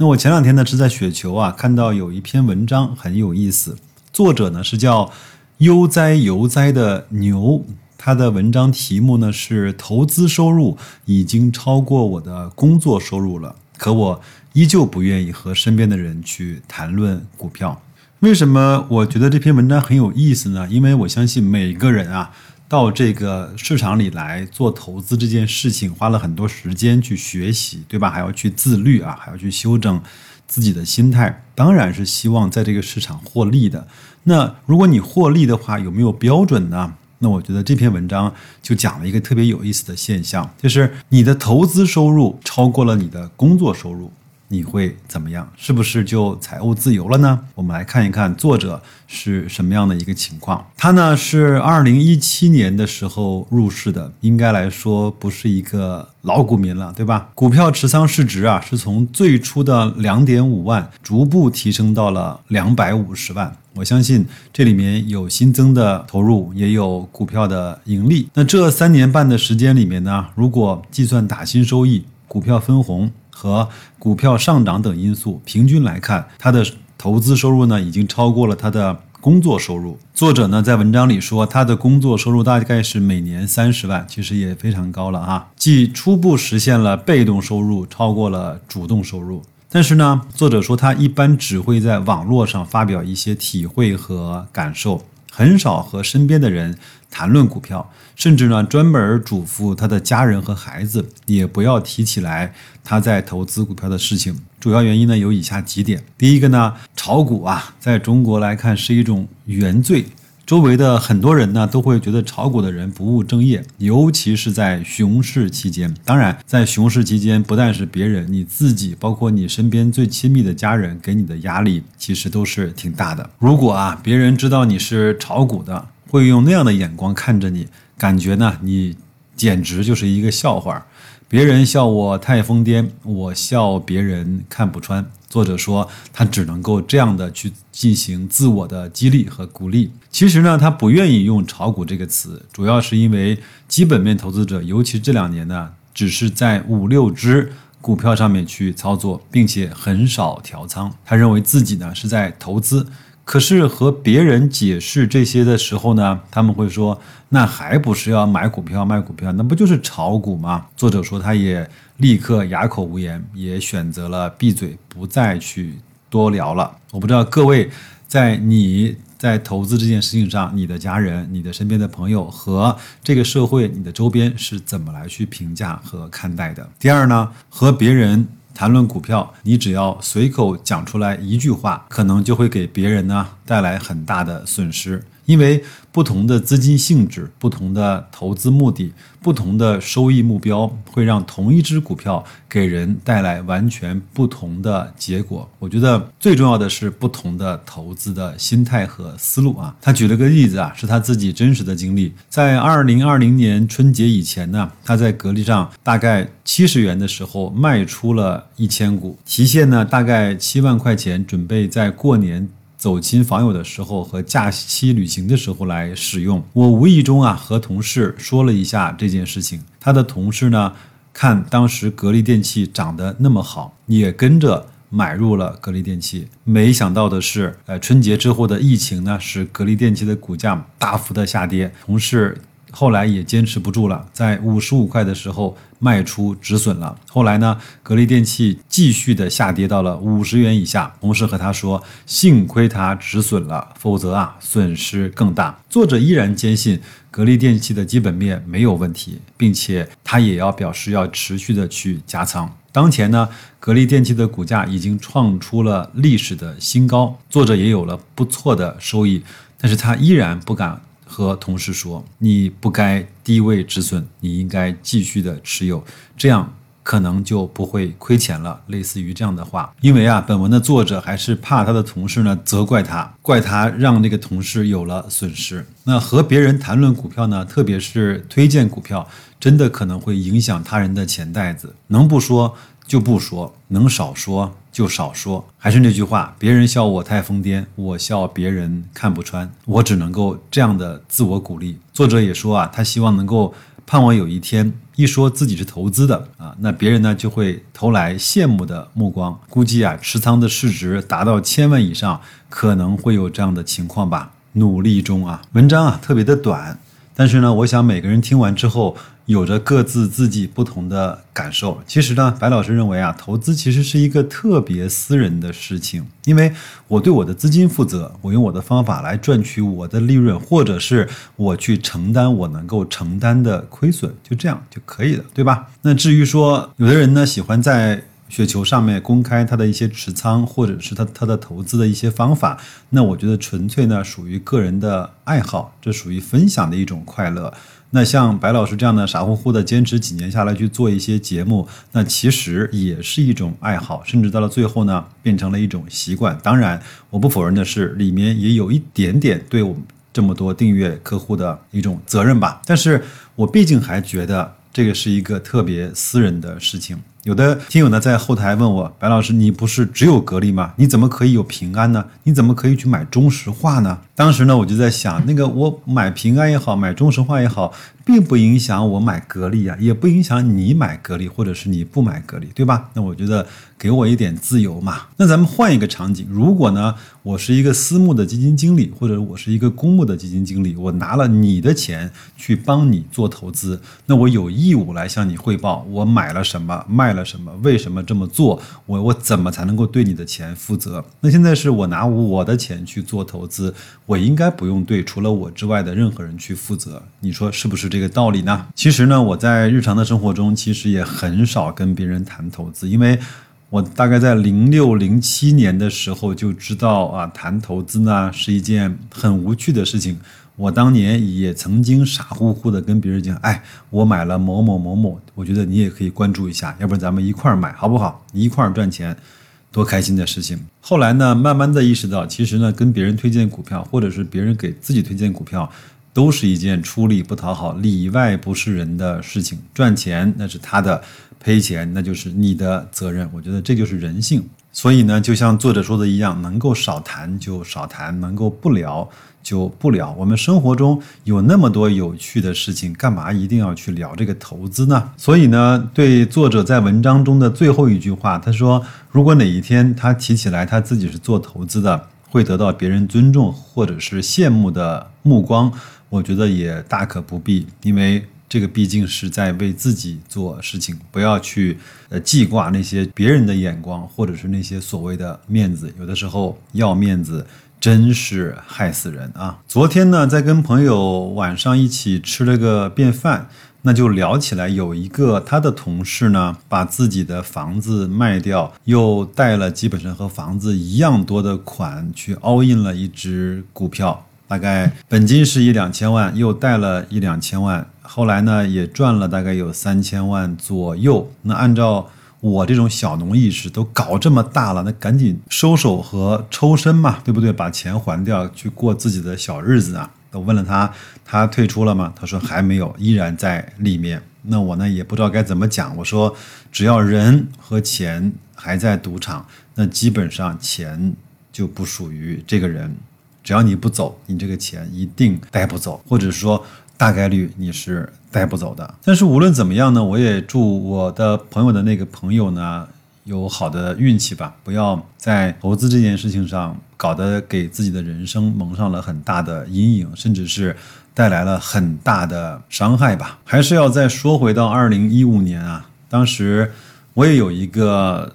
那我前两天呢是在雪球啊看到有一篇文章很有意思。作者呢是叫悠哉悠哉的牛，他的文章题目呢是投资收入已经超过我的工作收入了，可我依旧不愿意和身边的人去谈论股票。为什么我觉得这篇文章很有意思呢？因为我相信每个人啊到这个市场里来做投资这件事情，花了很多时间去学习，对吧？还要去自律啊，还要去修正。自己的心态当然是希望在这个市场获利的。那如果你获利的话，有没有标准呢？那我觉得这篇文章就讲了一个特别有意思的现象，就是你的投资收入超过了你的工作收入。你会怎么样？是不是就财务自由了呢？我们来看一看作者是什么样的一个情况。他呢是二零一七年的时候入市的，应该来说不是一个老股民了，对吧？股票持仓市值啊是从最初的两点五万逐步提升到了两百五十万。我相信这里面有新增的投入，也有股票的盈利。那这三年半的时间里面呢，如果计算打新收益、股票分红。和股票上涨等因素，平均来看，他的投资收入呢已经超过了他的工作收入。作者呢在文章里说，他的工作收入大概是每年三十万，其实也非常高了啊，既初步实现了被动收入超过了主动收入。但是呢，作者说他一般只会在网络上发表一些体会和感受。很少和身边的人谈论股票，甚至呢专门嘱咐他的家人和孩子也不要提起来他在投资股票的事情。主要原因呢有以下几点：第一个呢，炒股啊，在中国来看是一种原罪。周围的很多人呢，都会觉得炒股的人不务正业，尤其是在熊市期间。当然，在熊市期间，不但是别人，你自己，包括你身边最亲密的家人，给你的压力其实都是挺大的。如果啊，别人知道你是炒股的，会用那样的眼光看着你，感觉呢，你简直就是一个笑话。别人笑我太疯癫，我笑别人看不穿。作者说，他只能够这样的去进行自我的激励和鼓励。其实呢，他不愿意用“炒股”这个词，主要是因为基本面投资者，尤其这两年呢，只是在五六只股票上面去操作，并且很少调仓。他认为自己呢是在投资。可是和别人解释这些的时候呢，他们会说：“那还不是要买股票卖股票？那不就是炒股吗？”作者说，他也立刻哑口无言，也选择了闭嘴，不再去多聊了。我不知道各位在你在投资这件事情上，你的家人、你的身边的朋友和这个社会、你的周边是怎么来去评价和看待的？第二呢，和别人。谈论股票，你只要随口讲出来一句话，可能就会给别人呢带来很大的损失。因为不同的资金性质、不同的投资目的、不同的收益目标，会让同一只股票给人带来完全不同的结果。我觉得最重要的是不同的投资的心态和思路啊。他举了个例子啊，是他自己真实的经历。在二零二零年春节以前呢，他在格力上大概七十元的时候卖出了一千股，提现呢大概七万块钱，准备在过年。走亲访友的时候和假期旅行的时候来使用。我无意中啊和同事说了一下这件事情，他的同事呢看当时格力电器涨得那么好，也跟着买入了格力电器。没想到的是，呃，春节之后的疫情呢使格力电器的股价大幅的下跌。同事。后来也坚持不住了，在五十五块的时候卖出止损了。后来呢，格力电器继续的下跌到了五十元以下。同事和他说：“幸亏他止损了，否则啊，损失更大。”作者依然坚信格力电器的基本面没有问题，并且他也要表示要持续的去加仓。当前呢，格力电器的股价已经创出了历史的新高，作者也有了不错的收益，但是他依然不敢。和同事说，你不该低位止损，你应该继续的持有，这样可能就不会亏钱了。类似于这样的话，因为啊，本文的作者还是怕他的同事呢责怪他，怪他让那个同事有了损失。那和别人谈论股票呢，特别是推荐股票，真的可能会影响他人的钱袋子。能不说就不说，能少说就少说。还是那句话，别人笑我太疯癫，我笑别人看不穿。我只能够这样的自我鼓励。作者也说啊，他希望能够。盼望有一天一说自己是投资的啊，那别人呢就会投来羡慕的目光。估计啊，持仓的市值达到千万以上，可能会有这样的情况吧。努力中啊，文章啊特别的短。但是呢，我想每个人听完之后，有着各自自己不同的感受。其实呢，白老师认为啊，投资其实是一个特别私人的事情，因为我对我的资金负责，我用我的方法来赚取我的利润，或者是我去承担我能够承担的亏损，就这样就可以了，对吧？那至于说有的人呢，喜欢在。雪球上面公开他的一些持仓，或者是他他的投资的一些方法，那我觉得纯粹呢属于个人的爱好，这属于分享的一种快乐。那像白老师这样的傻乎乎的坚持几年下来去做一些节目，那其实也是一种爱好，甚至到了最后呢变成了一种习惯。当然，我不否认的是，里面也有一点点对我们这么多订阅客户的一种责任吧。但是我毕竟还觉得这个是一个特别私人的事情。有的听友呢在后台问我，白老师，你不是只有格力吗？你怎么可以有平安呢？你怎么可以去买中石化呢？当时呢，我就在想，那个我买平安也好，买中石化也好。并不影响我买格力啊，也不影响你买格力，或者是你不买格力，对吧？那我觉得给我一点自由嘛。那咱们换一个场景，如果呢，我是一个私募的基金经理，或者我是一个公募的基金经理，我拿了你的钱去帮你做投资，那我有义务来向你汇报我买了什么，卖了什么，为什么这么做，我我怎么才能够对你的钱负责？那现在是我拿我的钱去做投资，我应该不用对除了我之外的任何人去负责，你说是不是这？这个道理呢？其实呢，我在日常的生活中，其实也很少跟别人谈投资，因为我大概在零六零七年的时候就知道啊，谈投资呢是一件很无趣的事情。我当年也曾经傻乎乎的跟别人讲，哎，我买了某某某某，我觉得你也可以关注一下，要不然咱们一块儿买好不好？一块儿赚钱，多开心的事情。后来呢，慢慢的意识到，其实呢，跟别人推荐股票，或者是别人给自己推荐股票。都是一件出力不讨好、里外不是人的事情。赚钱那是他的，赔钱那就是你的责任。我觉得这就是人性。所以呢，就像作者说的一样，能够少谈就少谈，能够不聊就不聊。我们生活中有那么多有趣的事情，干嘛一定要去聊这个投资呢？所以呢，对作者在文章中的最后一句话，他说：“如果哪一天他提起来他自己是做投资的，会得到别人尊重或者是羡慕的目光。”我觉得也大可不必，因为这个毕竟是在为自己做事情，不要去呃记挂那些别人的眼光，或者是那些所谓的面子。有的时候要面子真是害死人啊！昨天呢，在跟朋友晚上一起吃了个便饭，那就聊起来，有一个他的同事呢，把自己的房子卖掉，又贷了基本上和房子一样多的款去 all in 了一只股票。大概本金是一两千万，又贷了一两千万，后来呢也赚了大概有三千万左右。那按照我这种小农意识，都搞这么大了，那赶紧收手和抽身嘛，对不对？把钱还掉，去过自己的小日子啊。我问了他，他退出了吗？他说还没有，依然在里面。那我呢也不知道该怎么讲。我说只要人和钱还在赌场，那基本上钱就不属于这个人。只要你不走，你这个钱一定带不走，或者说大概率你是带不走的。但是无论怎么样呢，我也祝我的朋友的那个朋友呢有好的运气吧，不要在投资这件事情上搞得给自己的人生蒙上了很大的阴影，甚至是带来了很大的伤害吧。还是要再说回到二零一五年啊，当时我也有一个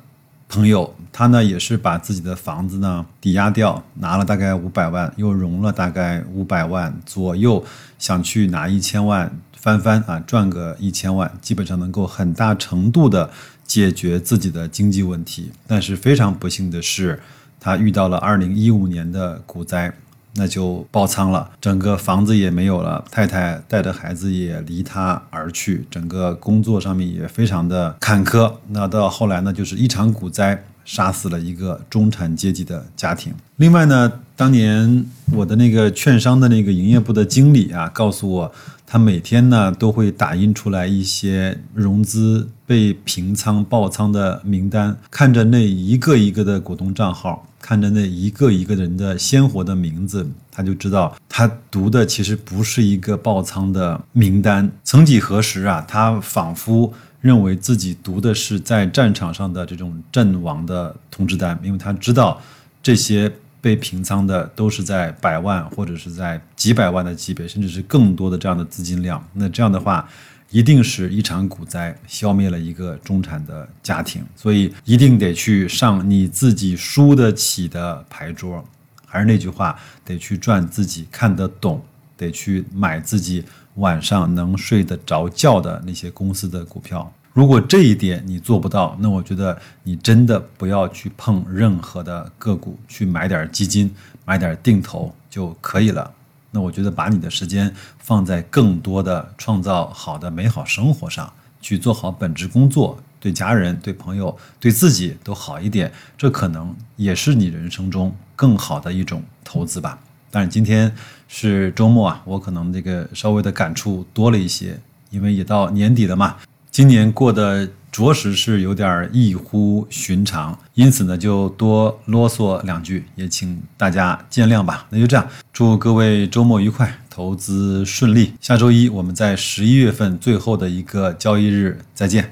朋友。他呢也是把自己的房子呢抵押掉，拿了大概五百万，又融了大概五百万左右，想去拿一千万翻番啊，赚个一千万，基本上能够很大程度的解决自己的经济问题。但是非常不幸的是，他遇到了二零一五年的股灾，那就爆仓了，整个房子也没有了，太太带着孩子也离他而去，整个工作上面也非常的坎坷。那到后来呢，就是一场股灾。杀死了一个中产阶级的家庭。另外呢，当年我的那个券商的那个营业部的经理啊，告诉我，他每天呢都会打印出来一些融资被平仓爆仓的名单，看着那一个一个的股东账号，看着那一个一个人的鲜活的名字，他就知道他读的其实不是一个爆仓的名单。曾几何时啊，他仿佛。认为自己读的是在战场上的这种阵亡的通知单，因为他知道这些被平仓的都是在百万或者是在几百万的级别，甚至是更多的这样的资金量。那这样的话，一定是一场股灾消灭了一个中产的家庭，所以一定得去上你自己输得起的牌桌。还是那句话，得去赚自己看得懂，得去买自己。晚上能睡得着觉的那些公司的股票，如果这一点你做不到，那我觉得你真的不要去碰任何的个股，去买点基金，买点定投就可以了。那我觉得把你的时间放在更多的创造好的美好生活上，去做好本职工作，对家人、对朋友、对自己都好一点，这可能也是你人生中更好的一种投资吧。但是今天是周末啊，我可能这个稍微的感触多了一些，因为也到年底了嘛。今年过得着实是有点异乎寻常，因此呢，就多啰嗦两句，也请大家见谅吧。那就这样，祝各位周末愉快，投资顺利。下周一我们在十一月份最后的一个交易日再见。